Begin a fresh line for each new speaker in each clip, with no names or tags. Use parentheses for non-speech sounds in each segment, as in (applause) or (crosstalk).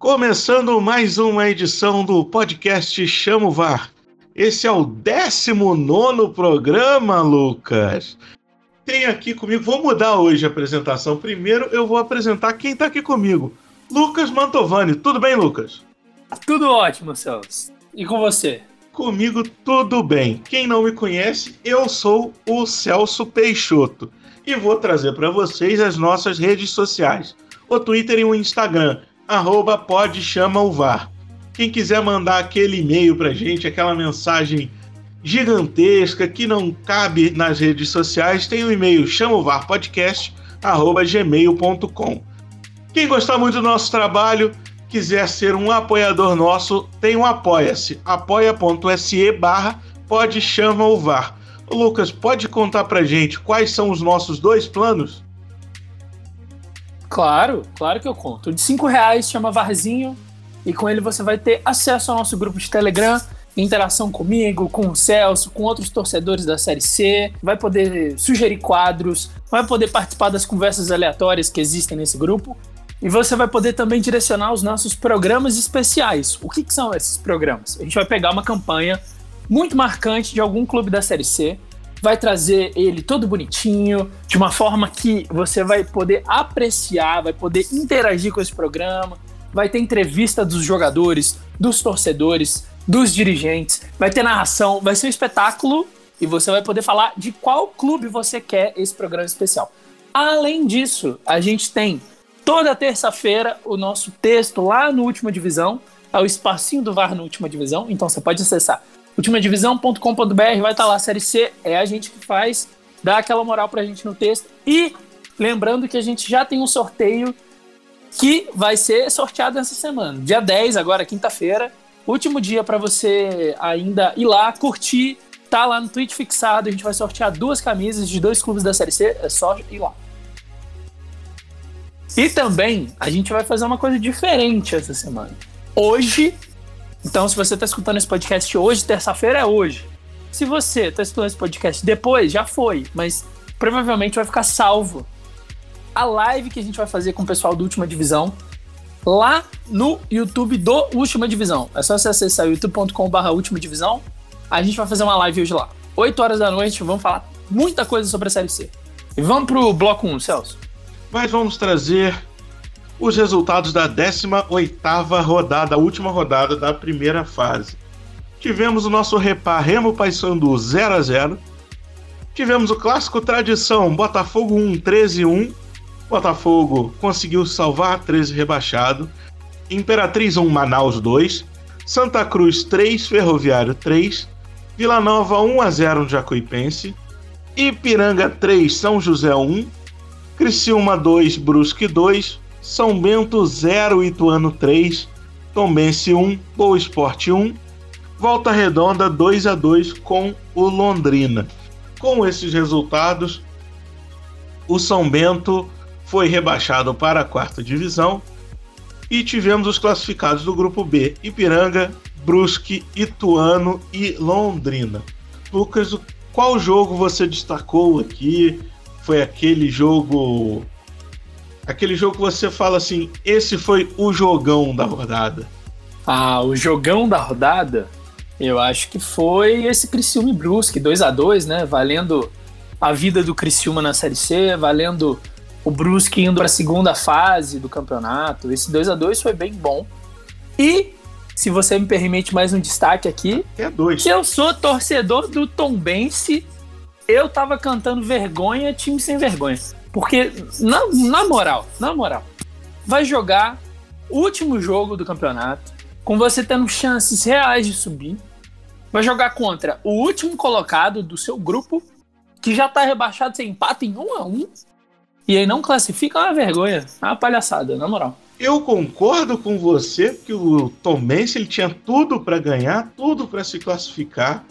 Começando mais uma edição do podcast Chamo VAR. Esse é o 19 programa, Lucas. Tem aqui comigo, vou mudar hoje a apresentação. Primeiro eu vou apresentar quem está aqui comigo. Lucas Mantovani. Tudo bem, Lucas?
Tudo ótimo, Celso. E com você?
Comigo tudo bem. Quem não me conhece, eu sou o Celso Peixoto e vou trazer para vocês as nossas redes sociais, o Twitter e o Instagram, arroba pode chama o VAR. Quem quiser mandar aquele e-mail pra gente, aquela mensagem gigantesca que não cabe nas redes sociais, tem o e-mail chamovarpodcast@gmail.com. Quem gostar muito do nosso trabalho, quiser ser um apoiador nosso, tem um apoia-se, apoia.se barra pode chama o VAR. Lucas, pode contar pra gente quais são os nossos dois planos?
Claro, claro que eu conto. De 5 reais chama Varzinho e com ele você vai ter acesso ao nosso grupo de Telegram, interação comigo, com o Celso, com outros torcedores da Série C, vai poder sugerir quadros, vai poder participar das conversas aleatórias que existem nesse grupo e você vai poder também direcionar os nossos programas especiais. O que, que são esses programas? A gente vai pegar uma campanha muito marcante de algum clube da Série C, vai trazer ele todo bonitinho, de uma forma que você vai poder apreciar, vai poder interagir com esse programa, vai ter entrevista dos jogadores, dos torcedores, dos dirigentes, vai ter narração, vai ser um espetáculo e você vai poder falar de qual clube você quer esse programa especial. Além disso, a gente tem toda terça-feira o nosso texto lá no Última Divisão, é o espacinho do VAR no Última Divisão, então você pode acessar ultimadivisão.com.br, vai estar lá a Série C, é a gente que faz, dá aquela moral pra gente no texto. E lembrando que a gente já tem um sorteio que vai ser sorteado essa semana, dia 10, agora quinta-feira, último dia para você ainda ir lá, curtir, tá lá no tweet fixado, a gente vai sortear duas camisas de dois clubes da Série C, é só ir lá. E também a gente vai fazer uma coisa diferente essa semana. Hoje, então se você está escutando esse podcast hoje, terça-feira é hoje. Se você está escutando esse podcast depois, já foi, mas provavelmente vai ficar salvo a live que a gente vai fazer com o pessoal do Última Divisão lá no YouTube do Última Divisão. É só você acessar youtube.com.br Última Divisão. A gente vai fazer uma live hoje lá. 8 horas da noite, vamos falar muita coisa sobre a Série C. E vamos pro bloco 1, Celso
mas vamos trazer os resultados da 18ª rodada, a última rodada da primeira fase. Tivemos o nosso repar Remo Paysandu 0 a 0. Tivemos o clássico tradição Botafogo 1 13 1. Botafogo conseguiu salvar 13 rebaixado. Imperatriz 1 Manaus 2. Santa Cruz 3 Ferroviário 3. Vila Nova 1 a 0 no Jacuipense. Ipiranga 3 São José 1. Criciúma 2, Brusque 2, São Bento 0, Ituano 3, Tombense 1, Boa Esporte 1, Volta Redonda 2 a 2 com o Londrina. Com esses resultados, o São Bento foi rebaixado para a quarta divisão e tivemos os classificados do grupo B: Ipiranga, Brusque, Ituano e Londrina. Lucas, qual jogo você destacou aqui? foi aquele jogo. Aquele jogo que você fala assim: esse foi o jogão da rodada.
Ah, o jogão da rodada? Eu acho que foi esse Criciúma e Brusque, 2 a 2 né? Valendo a vida do Criciúma na Série C, valendo o Brusque indo para a segunda fase do campeonato. Esse 2 a 2 foi bem bom. E, se você me permite mais um destaque aqui,
é dois.
que eu sou torcedor do Tombense eu tava cantando vergonha, time sem vergonha. Porque, na, na moral, na moral, vai jogar o último jogo do campeonato, com você tendo chances reais de subir. Vai jogar contra o último colocado do seu grupo, que já tá rebaixado, sem empate em um a um. E aí não classifica, é uma vergonha. É uma palhaçada, na moral.
Eu concordo com você que o Tom Benz, ele tinha tudo para ganhar, tudo para se classificar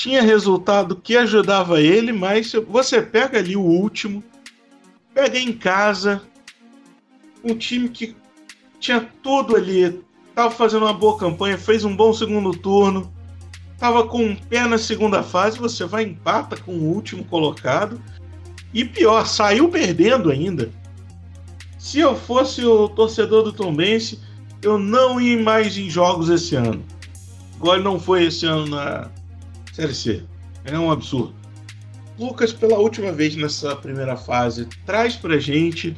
tinha resultado que ajudava ele, mas você pega ali o último, pega em casa, um time que tinha tudo ali, estava fazendo uma boa campanha, fez um bom segundo turno, estava com um pé na segunda fase, você vai empata com o último colocado. E pior, saiu perdendo ainda. Se eu fosse o torcedor do Tombense, eu não ir mais em jogos esse ano. Ele não foi esse ano na Série C. É um absurdo. Lucas, pela última vez nessa primeira fase, traz pra gente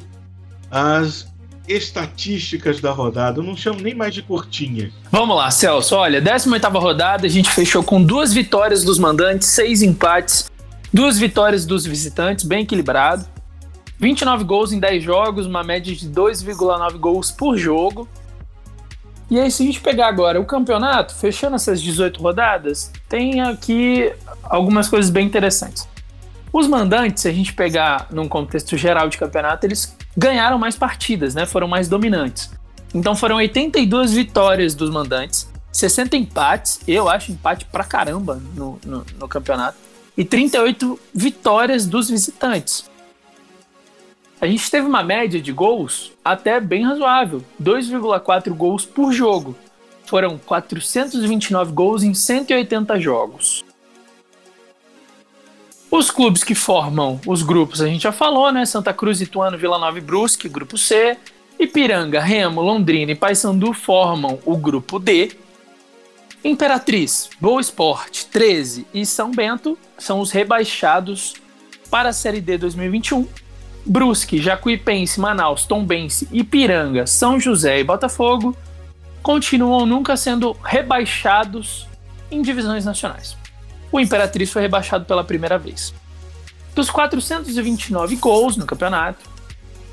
as estatísticas da rodada. Eu não chamo nem mais de curtinha.
Vamos lá, Celso. Olha, 18 rodada, a gente fechou com duas vitórias dos mandantes, seis empates, duas vitórias dos visitantes, bem equilibrado. 29 gols em 10 jogos, uma média de 2,9 gols por jogo. E aí, se a gente pegar agora o campeonato, fechando essas 18 rodadas, tem aqui algumas coisas bem interessantes. Os mandantes, se a gente pegar num contexto geral de campeonato, eles ganharam mais partidas, né? Foram mais dominantes. Então foram 82 vitórias dos mandantes, 60 empates, eu acho empate pra caramba no, no, no campeonato, e 38 vitórias dos visitantes. A gente teve uma média de gols até bem razoável, 2,4 gols por jogo. Foram 429 gols em 180 jogos. Os clubes que formam os grupos, a gente já falou, né? Santa Cruz, Ituano, Vila Nova e Brusque, grupo C. Ipiranga, Remo, Londrina e Paysandu formam o grupo D. Imperatriz, Boa Esporte, 13 e São Bento são os rebaixados para a Série D 2021. Brusque, Jacuipense, Manaus, Tombense, Ipiranga, São José e Botafogo continuam nunca sendo rebaixados em divisões nacionais o Imperatriz foi rebaixado pela primeira vez. Dos 429 gols no campeonato,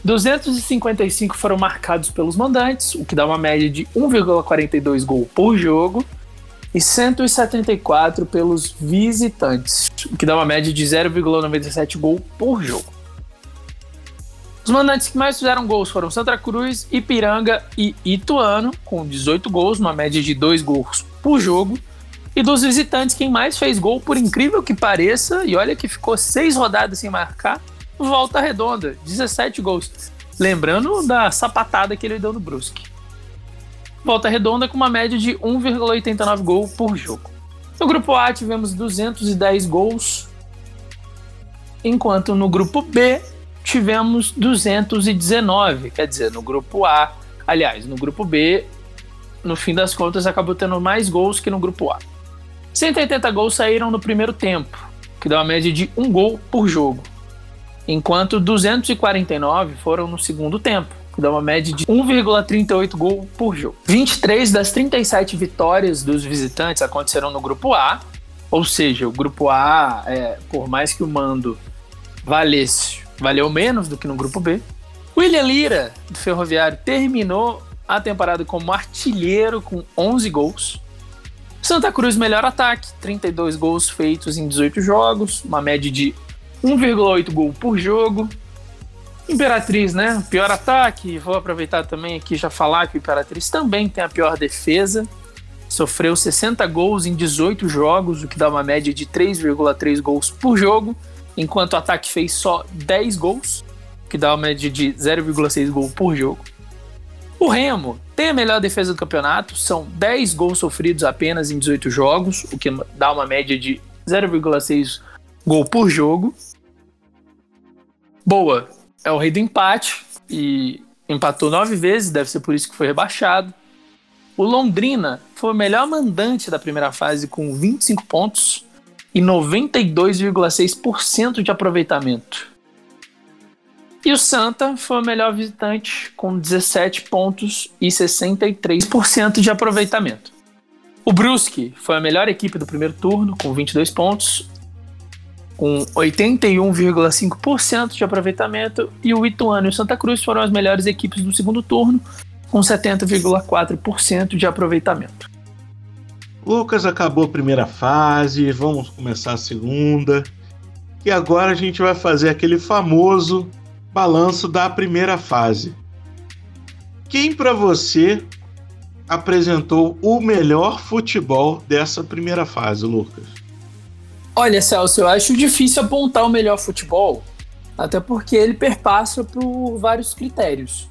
255 foram marcados pelos mandantes, o que dá uma média de 1,42 gol por jogo, e 174 pelos visitantes, o que dá uma média de 0,97 gol por jogo. Os mandantes que mais fizeram gols foram Santa Cruz, Ipiranga e Ituano, com 18 gols, uma média de 2 gols por jogo, e dos visitantes, quem mais fez gol, por incrível que pareça, e olha que ficou seis rodadas sem marcar, volta redonda, 17 gols. Lembrando da sapatada que ele deu no Brusque. Volta redonda com uma média de 1,89 gol por jogo. No grupo A tivemos 210 gols, enquanto no grupo B tivemos 219. Quer dizer, no grupo A, aliás, no grupo B, no fim das contas, acabou tendo mais gols que no grupo A. 180 gols saíram no primeiro tempo, que dá uma média de um gol por jogo, enquanto 249 foram no segundo tempo, que dá uma média de 1,38 gol por jogo. 23 das 37 vitórias dos visitantes aconteceram no grupo A, ou seja, o grupo A, é, por mais que o mando valesse, valeu menos do que no grupo B. William Lira, do Ferroviário, terminou a temporada como artilheiro com 11 gols. Santa Cruz, melhor ataque, 32 gols feitos em 18 jogos, uma média de 1,8 gol por jogo. Imperatriz, né? Pior ataque. Vou aproveitar também aqui já falar que o Imperatriz também tem a pior defesa. Sofreu 60 gols em 18 jogos, o que dá uma média de 3,3 gols por jogo, enquanto o ataque fez só 10 gols, que dá uma média de 0,6 gol por jogo. O Remo tem a melhor defesa do campeonato, são 10 gols sofridos apenas em 18 jogos, o que dá uma média de 0,6 gol por jogo. Boa é o rei do empate e empatou nove vezes, deve ser por isso que foi rebaixado. O Londrina foi o melhor mandante da primeira fase com 25 pontos e 92,6% de aproveitamento. E o Santa foi o melhor visitante, com 17 pontos e 63% de aproveitamento. O Brusque foi a melhor equipe do primeiro turno, com 22 pontos, com 81,5% de aproveitamento, e o Ituano e o Santa Cruz foram as melhores equipes do segundo turno, com 70,4% de aproveitamento.
Lucas acabou a primeira fase, vamos começar a segunda. E agora a gente vai fazer aquele famoso balanço da primeira fase. Quem para você apresentou o melhor futebol dessa primeira fase, Lucas?
Olha, Celso, eu acho difícil apontar o melhor futebol, até porque ele perpassa por vários critérios.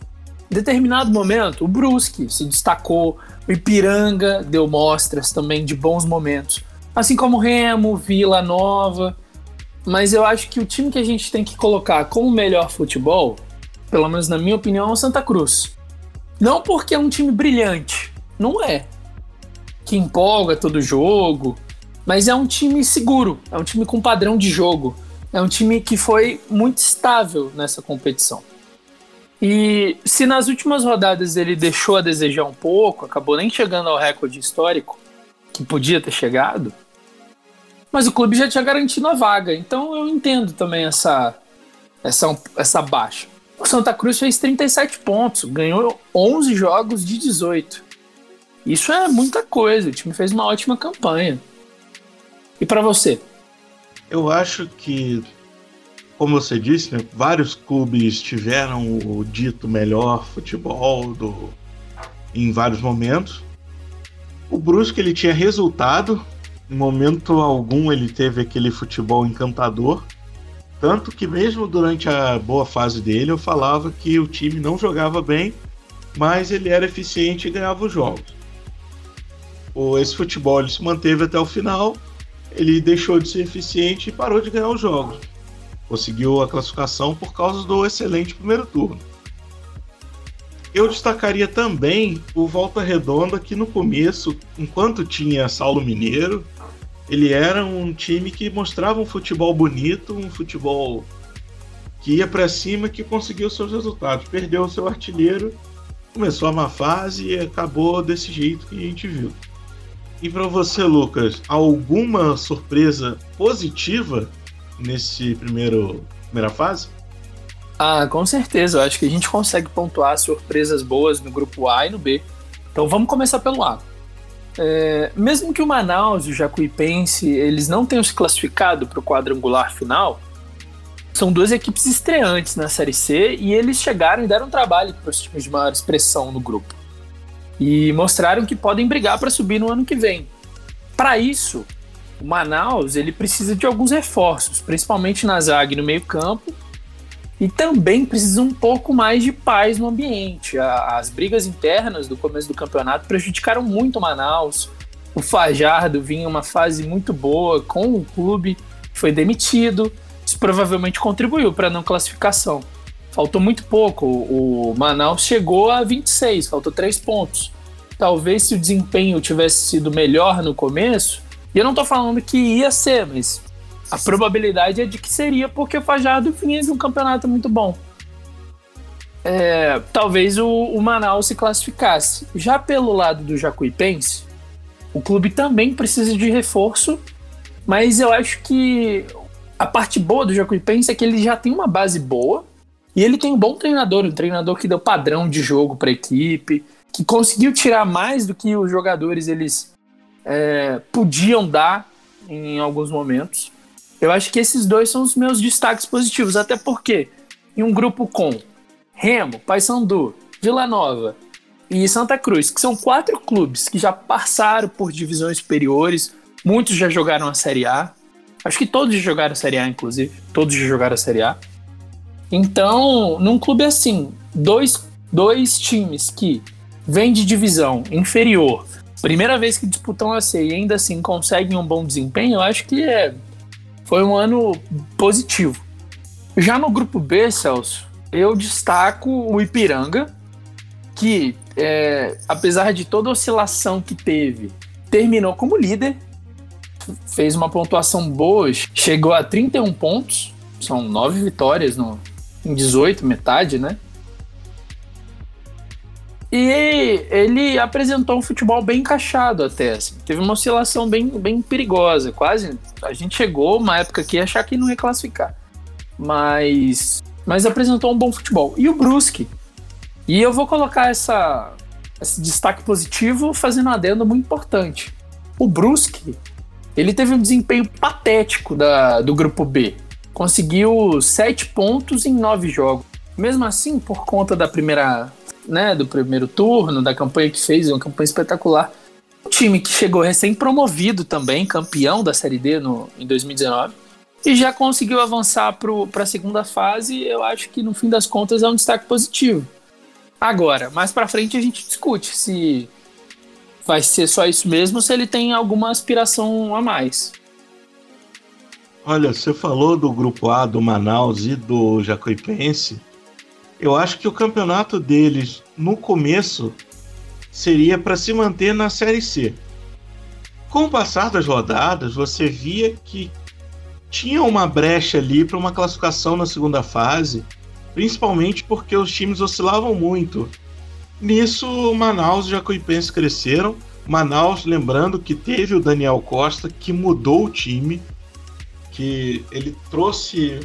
Em determinado momento, o Brusque se destacou, o Ipiranga deu mostras também de bons momentos, assim como Remo, Vila Nova mas eu acho que o time que a gente tem que colocar como melhor futebol, pelo menos na minha opinião, é o Santa Cruz. Não porque é um time brilhante, não é. Que empolga todo jogo, mas é um time seguro, é um time com padrão de jogo, é um time que foi muito estável nessa competição. E se nas últimas rodadas ele deixou a desejar um pouco, acabou nem chegando ao recorde histórico, que podia ter chegado, mas o clube já tinha garantido a vaga, então eu entendo também essa, essa, essa baixa. O Santa Cruz fez 37 pontos, ganhou 11 jogos de 18. Isso é muita coisa, o time fez uma ótima campanha. E para você?
Eu acho que, como você disse, né, vários clubes tiveram o dito melhor futebol do, em vários momentos. O Brusque ele tinha resultado, momento algum ele teve aquele futebol encantador. Tanto que mesmo durante a boa fase dele eu falava que o time não jogava bem, mas ele era eficiente e ganhava os jogos. Esse futebol ele se manteve até o final, ele deixou de ser eficiente e parou de ganhar os jogos. Conseguiu a classificação por causa do excelente primeiro turno. Eu destacaria também o Volta Redonda, que no começo, enquanto tinha Saulo Mineiro, ele era um time que mostrava um futebol bonito, um futebol que ia para cima, que conseguiu seus resultados. Perdeu o seu artilheiro, começou a má fase e acabou desse jeito que a gente viu. E para você, Lucas, alguma surpresa positiva nesse primeiro primeira fase?
Ah, com certeza. Eu acho que a gente consegue pontuar surpresas boas no grupo A e no B. Então vamos começar pelo A. É, mesmo que o Manaus e o Jacuipense eles não tenham se classificado para o quadrangular final, são duas equipes estreantes na Série C e eles chegaram e deram trabalho para os times de maior expressão no grupo. E mostraram que podem brigar para subir no ano que vem. Para isso, o Manaus ele precisa de alguns reforços, principalmente na zaga e no meio-campo, e também precisa um pouco mais de paz no ambiente. As brigas internas do começo do campeonato prejudicaram muito o Manaus. O Fajardo vinha uma fase muito boa com o clube, foi demitido. Isso provavelmente contribuiu para a não classificação. Faltou muito pouco. O Manaus chegou a 26, faltou 3 pontos. Talvez se o desempenho tivesse sido melhor no começo, e eu não estou falando que ia ser, mas a probabilidade é de que seria porque o Fajardo vinha de um campeonato muito bom. É, talvez o, o, Manaus se classificasse. Já pelo lado do Jacuipense, o clube também precisa de reforço, mas eu acho que a parte boa do Jacuipense é que ele já tem uma base boa e ele tem um bom treinador, um treinador que deu padrão de jogo para a equipe, que conseguiu tirar mais do que os jogadores eles é, podiam dar em alguns momentos. Eu acho que esses dois são os meus destaques positivos, até porque em um grupo com Remo, Paysandu, Vila Nova e Santa Cruz, que são quatro clubes que já passaram por divisões superiores, muitos já jogaram a Série A. Acho que todos já jogaram a Série A, inclusive. Todos já jogaram a Série A. Então, num clube assim, dois, dois times que vêm de divisão inferior, primeira vez que disputam a C e ainda assim conseguem um bom desempenho, eu acho que é foi um ano positivo. Já no grupo B, Celso, eu destaco o Ipiranga, que, é, apesar de toda a oscilação que teve, terminou como líder, fez uma pontuação boa, chegou a 31 pontos, são nove vitórias no, em 18, metade, né? E ele apresentou um futebol bem encaixado até, assim. Teve uma oscilação bem, bem perigosa, quase. A gente chegou uma época que ia achar que não ia classificar. Mas, mas apresentou um bom futebol. E o Brusque. E eu vou colocar essa, esse destaque positivo fazendo uma adenda muito importante. O Brusque, ele teve um desempenho patético da, do grupo B. Conseguiu sete pontos em nove jogos. Mesmo assim, por conta da primeira né, do primeiro turno, da campanha que fez, uma campanha espetacular. Um time que chegou recém-promovido também, campeão da Série D no, em 2019, e já conseguiu avançar para a segunda fase. Eu acho que no fim das contas é um destaque positivo. Agora, mais para frente a gente discute se vai ser só isso mesmo, se ele tem alguma aspiração a mais.
Olha, você falou do grupo A do Manaus e do Jacuipense. Eu acho que o campeonato deles no começo seria para se manter na Série C. Com o passar das rodadas, você via que tinha uma brecha ali para uma classificação na segunda fase, principalmente porque os times oscilavam muito. Nisso, Manaus e Jacuipense cresceram. Manaus, lembrando que teve o Daniel Costa, que mudou o time, que ele trouxe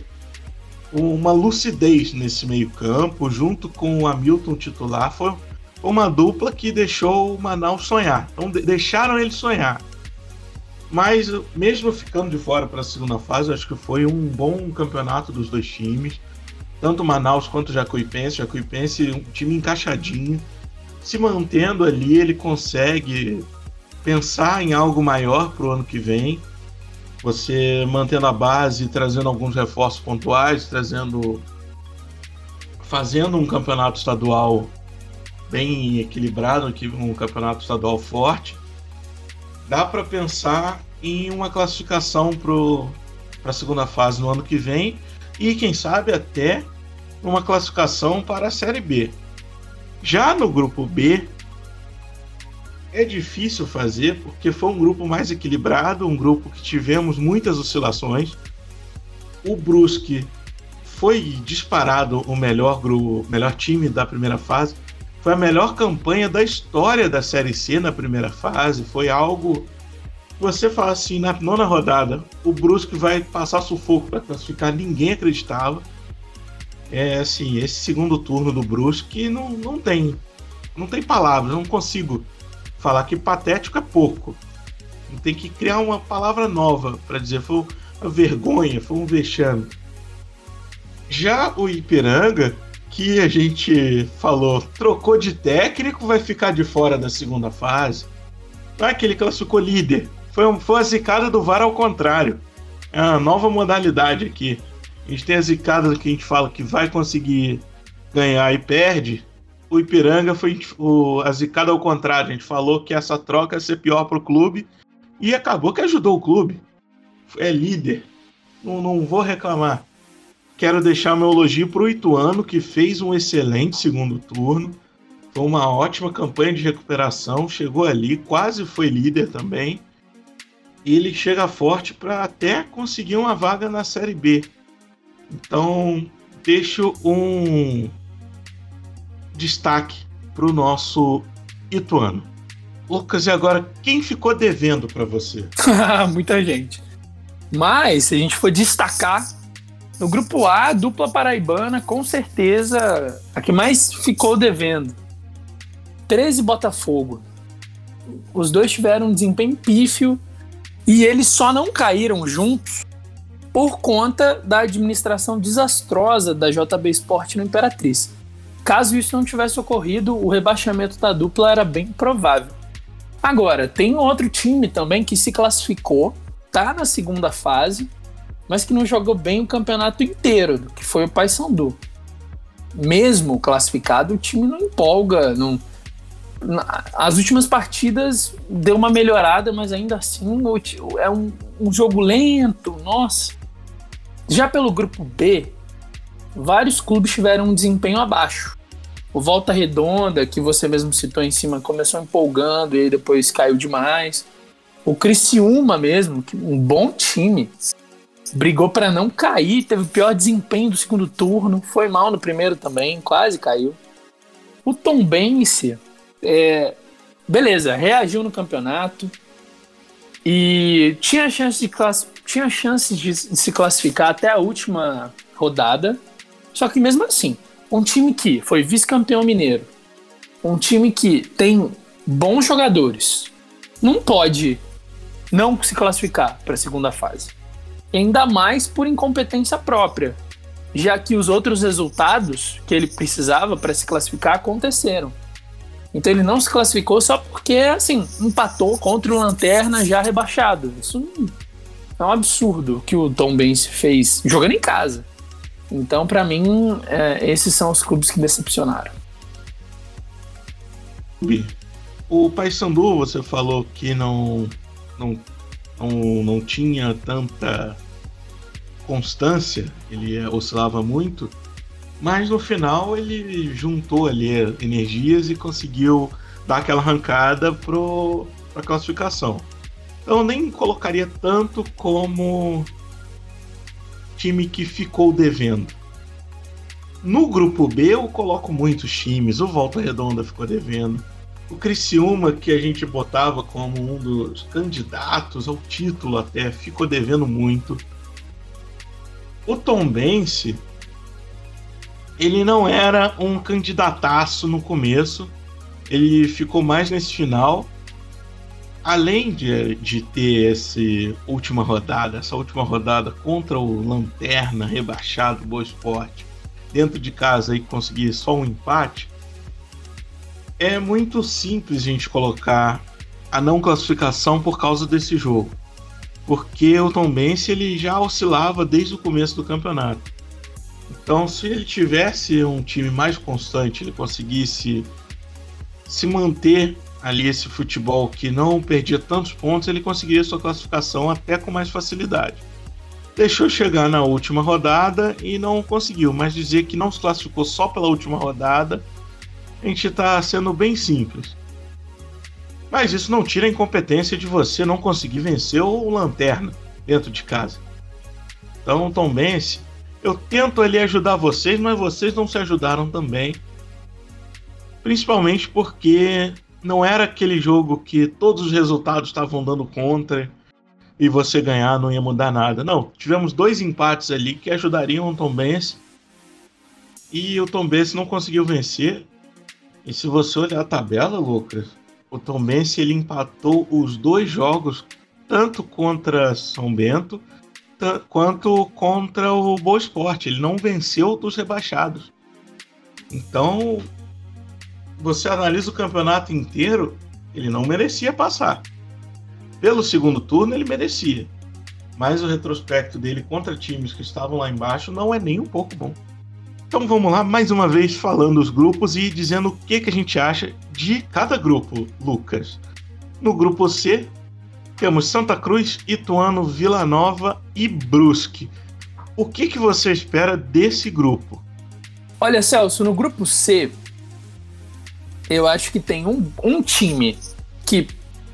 uma lucidez nesse meio-campo, junto com o Hamilton titular. Foi uma dupla que deixou o Manaus sonhar. Então, deixaram ele sonhar. Mas, mesmo ficando de fora para a segunda fase, acho que foi um bom campeonato dos dois times. Tanto Manaus quanto Jacuipense. Jacuipense, um time encaixadinho. Se mantendo ali, ele consegue pensar em algo maior para o ano que vem. Você mantendo a base, trazendo alguns reforços pontuais, trazendo. fazendo um campeonato estadual bem equilibrado, um campeonato estadual forte dá para pensar em uma classificação para a segunda fase no ano que vem e quem sabe até uma classificação para a Série B. Já no grupo B é difícil fazer porque foi um grupo mais equilibrado, um grupo que tivemos muitas oscilações. O Brusque foi disparado o melhor grupo, melhor time da primeira fase, foi a melhor campanha da história da Série C na primeira fase. Foi algo. Você fala assim, na nona rodada, o Brusque vai passar sufoco para classificar, ninguém acreditava. É assim, esse segundo turno do Brusque não, não tem. Não tem palavras, não consigo falar que patético é pouco. Tem que criar uma palavra nova para dizer foi uma vergonha, foi um vexame. Já o Ipiranga, que a gente falou, trocou de técnico, vai ficar de fora da segunda fase. Não é aquele que classificou líder. Foi, um, foi a zicada do VAR ao contrário. É uma nova modalidade aqui. A gente tem a zicada que a gente fala que vai conseguir ganhar e perde. O Ipiranga foi o, a zicada ao contrário. A gente falou que essa troca ia ser pior para o clube e acabou que ajudou o clube. É líder. Não, não vou reclamar. Quero deixar meu elogio para o Ituano, que fez um excelente segundo turno. Foi uma ótima campanha de recuperação. Chegou ali, quase foi líder também. Ele chega forte para até conseguir uma vaga na Série B. Então, deixo um destaque para o nosso Ituano. Lucas, e agora quem ficou devendo para você? (laughs)
Muita gente. Mas, se a gente for destacar no grupo A, dupla paraibana, com certeza a que mais ficou devendo. 13 Botafogo. Os dois tiveram um desempenho pífio e eles só não caíram juntos por conta da administração desastrosa da JB Sport no Imperatriz. Caso isso não tivesse ocorrido, o rebaixamento da dupla era bem provável. Agora, tem outro time também que se classificou, tá na segunda fase mas que não jogou bem o campeonato inteiro, que foi o Paysandu. Mesmo classificado, o time não empolga. Não... As últimas partidas deu uma melhorada, mas ainda assim é um, um jogo lento. Nossa. Já pelo grupo B, vários clubes tiveram um desempenho abaixo. O Volta Redonda, que você mesmo citou em cima, começou empolgando e depois caiu demais. O Criciúma mesmo, um bom time, brigou para não cair, teve o pior desempenho do segundo turno, foi mal no primeiro também, quase caiu. O Tom Bense, é, beleza, reagiu no campeonato e tinha chance de class, tinha chances de se classificar até a última rodada. Só que mesmo assim, um time que foi vice-campeão mineiro, um time que tem bons jogadores, não pode não se classificar para a segunda fase ainda mais por incompetência própria, já que os outros resultados que ele precisava para se classificar aconteceram. Então ele não se classificou só porque, assim, empatou contra o Lanterna já rebaixado. Isso é um absurdo que o Tom Benz fez jogando em casa. Então, para mim, é, esses são os clubes que decepcionaram.
O Paysandu, você falou que não, não, não, não tinha tanta constância, ele oscilava muito. Mas no final ele juntou ali energias e conseguiu dar aquela arrancada para a classificação. Então eu nem colocaria tanto como time que ficou devendo. No grupo B eu coloco muitos times. O Volta Redonda ficou devendo. O Criciúma, que a gente botava como um dos candidatos ao título até, ficou devendo muito. O Tombense, ele não era um candidataço no começo, ele ficou mais nesse final. Além de, de ter essa última rodada, essa última rodada contra o Lanterna rebaixado Boa Esporte, dentro de casa e conseguir só um empate, é muito simples a gente colocar a não classificação por causa desse jogo. Porque o Tom Benz ele já oscilava desde o começo do campeonato. Então, se ele tivesse um time mais constante, ele conseguisse se manter ali esse futebol que não perdia tantos pontos, ele conseguiria sua classificação até com mais facilidade deixou chegar na última rodada e não conseguiu. Mas dizer que não se classificou só pela última rodada, a gente está sendo bem simples. Mas isso não tira a incompetência de você não conseguir vencer o Lanterna dentro de casa. Então, Tom Bense, eu tento ali ajudar vocês, mas vocês não se ajudaram também. Principalmente porque não era aquele jogo que todos os resultados estavam dando contra e você ganhar não ia mudar nada. Não, tivemos dois empates ali que ajudariam o Tom Benz e o Tom Benz não conseguiu vencer. E se você olhar a tabela, Lucas, o Tom Benz ele empatou os dois jogos, tanto contra São Bento quanto contra o Boa Esporte. Ele não venceu dos rebaixados. Então, você analisa o campeonato inteiro, ele não merecia passar pelo segundo turno, ele merecia. Mas o retrospecto dele contra times que estavam lá embaixo não é nem um pouco bom. Então vamos lá, mais uma vez falando os grupos e dizendo o que, que a gente acha de cada grupo, Lucas. No grupo C, temos Santa Cruz, Ituano, Vila Nova e Brusque. O que, que você espera desse grupo?
Olha, Celso, no grupo C, eu acho que tem um, um time que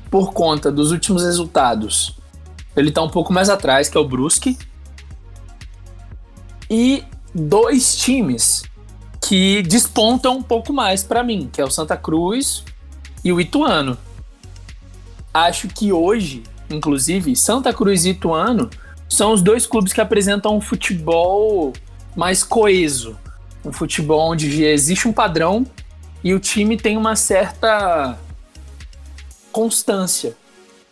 por conta dos últimos resultados, ele está um pouco mais atrás, que é o Brusque. E dois times que despontam um pouco mais para mim, que é o Santa Cruz e o Ituano. Acho que hoje, inclusive, Santa Cruz e Ituano são os dois clubes que apresentam um futebol mais coeso, um futebol onde existe um padrão e o time tem uma certa constância.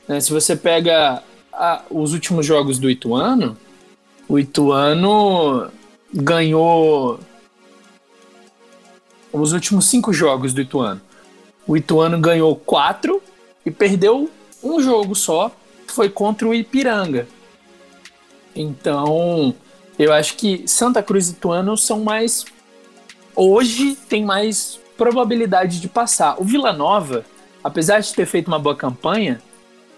Né? Se você pega a, os últimos jogos do Ituano, o Ituano ganhou os últimos cinco jogos do Ituano. O Ituano ganhou quatro e perdeu um jogo só, que foi contra o Ipiranga. Então, eu acho que Santa Cruz e Ituano são mais. Hoje tem mais probabilidade de passar. O Vila Nova apesar de ter feito uma boa campanha,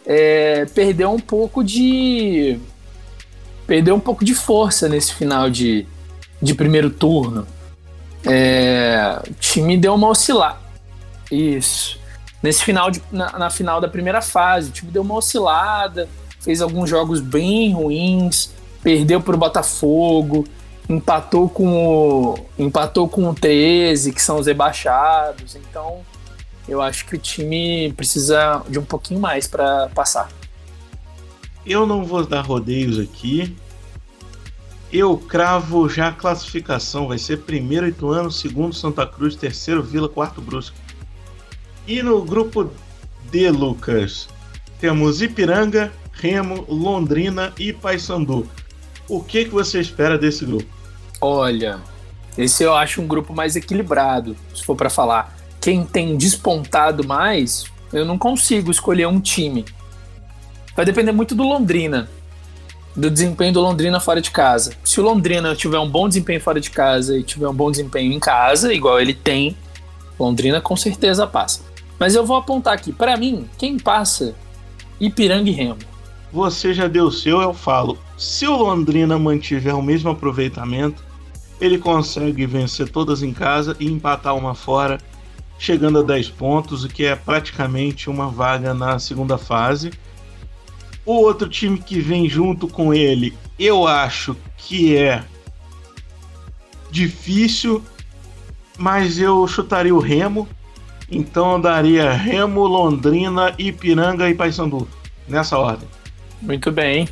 é, perdeu um pouco de. Perdeu um pouco de força nesse final de, de primeiro turno. É, o time deu uma oscilada. Isso. Nesse final de, na, na, final da primeira fase, o time deu uma oscilada, fez alguns jogos bem ruins, perdeu para o Botafogo, empatou com o, empatou com o 13, que são os rebaixados. Então, eu acho que o time precisa de um pouquinho mais para passar.
Eu não vou dar rodeios aqui. Eu cravo já a classificação. Vai ser primeiro Ituano, segundo Santa Cruz, terceiro Vila, quarto Brusque. E no grupo D, Lucas, temos Ipiranga, Remo, Londrina e Paysandu. O que, que você espera desse grupo?
Olha, esse eu acho um grupo mais equilibrado, se for para falar quem tem despontado mais, eu não consigo escolher um time. Vai depender muito do Londrina, do desempenho do Londrina fora de casa. Se o Londrina tiver um bom desempenho fora de casa e tiver um bom desempenho em casa, igual ele tem, Londrina com certeza passa. Mas eu vou apontar aqui, para mim, quem passa, Ipiranga e Remo.
Você já deu o seu, eu falo. Se o Londrina mantiver o mesmo aproveitamento, ele consegue vencer todas em casa e empatar uma fora, chegando a 10 pontos, o que é praticamente uma vaga na segunda fase. O outro time que vem junto com ele, eu acho que é difícil, mas eu chutaria o Remo. Então eu daria Remo, Londrina, Ipiranga e Paysandu. Nessa ordem.
Muito bem.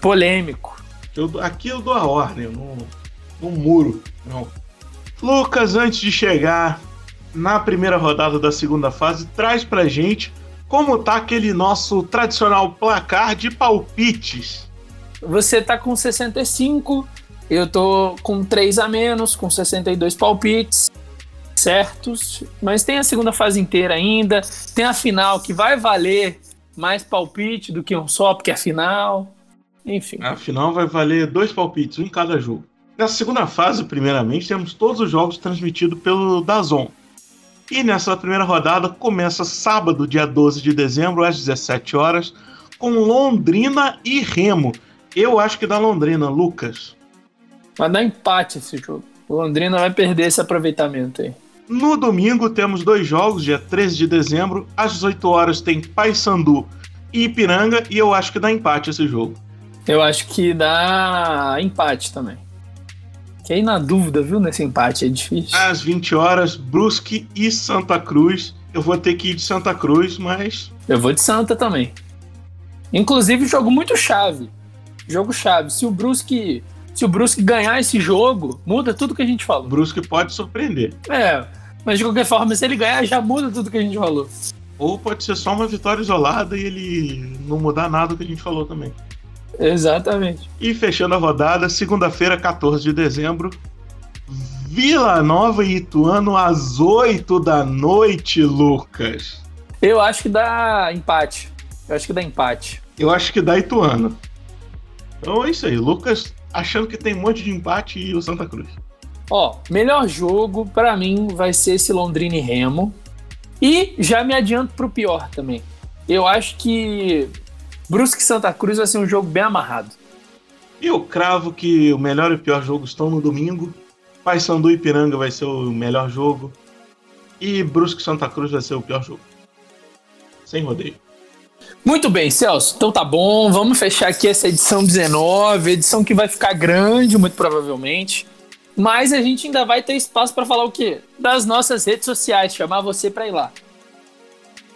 Polêmico.
Eu, aqui eu dou a ordem, no, no muro. Não. Lucas, antes de chegar na primeira rodada da segunda fase, traz pra gente como tá aquele nosso tradicional placar de palpites.
Você tá com 65, eu tô com 3 a menos, com 62 palpites certos, mas tem a segunda fase inteira ainda, tem a final que vai valer mais palpite do que um só, porque é final. Enfim.
A final vai valer dois palpites, um em cada jogo. Nessa segunda fase, primeiramente, temos todos os jogos transmitidos pelo Dazon. E nessa primeira rodada começa sábado, dia 12 de dezembro, às 17 horas, com Londrina e Remo. Eu acho que dá Londrina, Lucas.
Vai dar empate esse jogo. Londrina vai perder esse aproveitamento aí.
No domingo temos dois jogos, dia 13 de dezembro, às 18 horas tem Paysandu e Ipiranga, e eu acho que dá empate esse jogo.
Eu acho que dá empate também. Fiquei na dúvida, viu, nesse empate, é difícil.
Às 20 horas, Brusque e Santa Cruz. Eu vou ter que ir de Santa Cruz, mas.
Eu vou de Santa também. Inclusive, jogo muito chave. Jogo chave. Se o Brusque se o Brusque ganhar esse jogo, muda tudo que a gente falou.
O Brusque pode surpreender.
É, mas de qualquer forma, se ele ganhar, já muda tudo que a gente falou.
Ou pode ser só uma vitória isolada e ele não mudar nada do que a gente falou também.
Exatamente.
E fechando a rodada, segunda-feira, 14 de dezembro, Vila Nova e Ituano às 8 da noite, Lucas.
Eu acho que dá empate. Eu acho que dá empate.
Eu acho que dá Ituano. Então é isso aí. Lucas achando que tem um monte de empate e o Santa Cruz.
Ó, melhor jogo para mim vai ser esse Londrina e Remo. E já me adianto pro pior também. Eu acho que Brusque e Santa Cruz vai ser um jogo bem amarrado.
Eu cravo que o melhor e o pior jogo estão no domingo. Paysandu e Piranga vai ser o melhor jogo. E Brusque e Santa Cruz vai ser o pior jogo. Sem rodeio.
Muito bem, Celso. Então tá bom. Vamos fechar aqui essa edição 19, edição que vai ficar grande, muito provavelmente. Mas a gente ainda vai ter espaço para falar o quê? Das nossas redes sociais, chamar você para ir lá.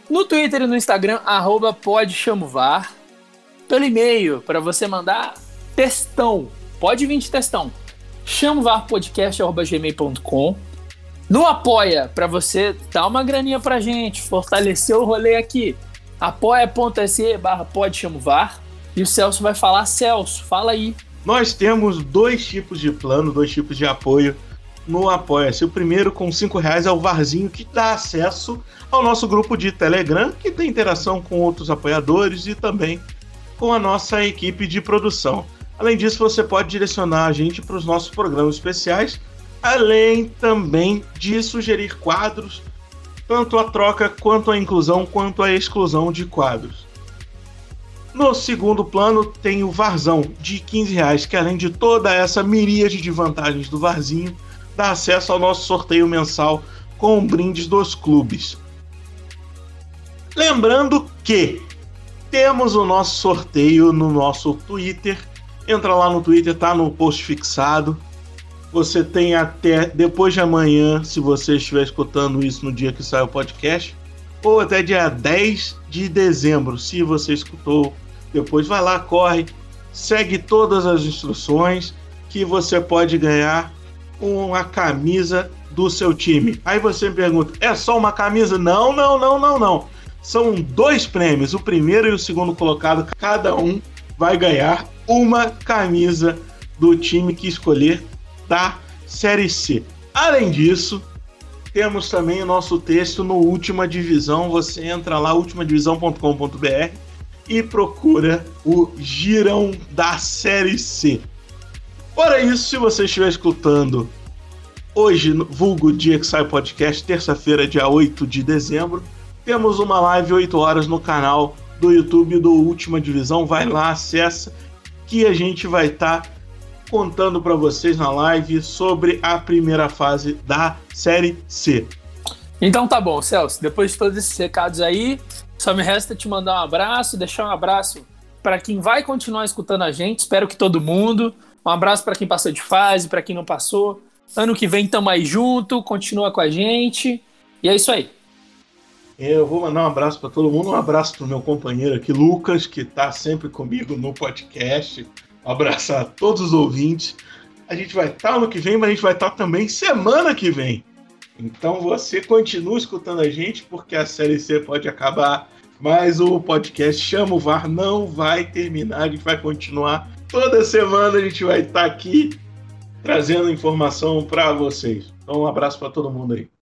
No Twitter e no Instagram, arroba podchamovar. Pelo e-mail, para você mandar textão. Pode vir de textão. chamovarpodcast.gmail.com No Apoia, para você dar uma graninha pra gente, fortalecer o rolê aqui apoia.se barra pode chamovar. E o Celso vai falar, Celso, fala aí.
Nós temos dois tipos de plano, dois tipos de apoio no Apoia-se. O primeiro, com cinco reais, é o Varzinho, que dá acesso ao nosso grupo de Telegram, que tem interação com outros apoiadores e também com a nossa equipe de produção. Além disso, você pode direcionar a gente para os nossos programas especiais, além também de sugerir quadros tanto a troca quanto a inclusão quanto a exclusão de quadros. No segundo plano tem o Varzão de 15 reais, que além de toda essa miríade de vantagens do Varzinho, dá acesso ao nosso sorteio mensal com brindes dos clubes. Lembrando que temos o nosso sorteio no nosso Twitter. Entra lá no Twitter, tá no post fixado. Você tem até depois de amanhã, se você estiver escutando isso no dia que sai o podcast, ou até dia 10 de dezembro, se você escutou. Depois vai lá, corre, segue todas as instruções que você pode ganhar uma camisa do seu time. Aí você me pergunta: é só uma camisa? Não, não, não, não, não. São dois prêmios. O primeiro e o segundo colocado, cada um vai ganhar uma camisa do time que escolher da Série C. Além disso, temos também o nosso texto no Última Divisão. Você entra lá, ultimadivisão.com.br e procura o Girão da Série C. Fora isso, se você estiver escutando hoje, vulgo dia que sai o podcast, terça-feira, dia 8 de dezembro, temos uma live 8 horas no canal do YouTube do Última Divisão. Vai lá, acessa, que a gente vai estar tá contando para vocês na live sobre a primeira fase da Série C.
Então tá bom, Celso. Depois de todos esses recados aí, só me resta te mandar um abraço, deixar um abraço para quem vai continuar escutando a gente. Espero que todo mundo. Um abraço para quem passou de fase, para quem não passou. Ano que vem tamo aí junto, continua com a gente. E é isso aí.
Eu vou mandar um abraço para todo mundo, um abraço para o meu companheiro aqui, Lucas, que está sempre comigo no podcast. Um abraço a todos os ouvintes. A gente vai estar tá ano que vem, mas a gente vai estar tá também semana que vem. Então você continua escutando a gente, porque a série C pode acabar, mas o podcast Chama o VAR não vai terminar, a gente vai continuar. Toda semana a gente vai estar tá aqui trazendo informação para vocês. Então um abraço para todo mundo aí.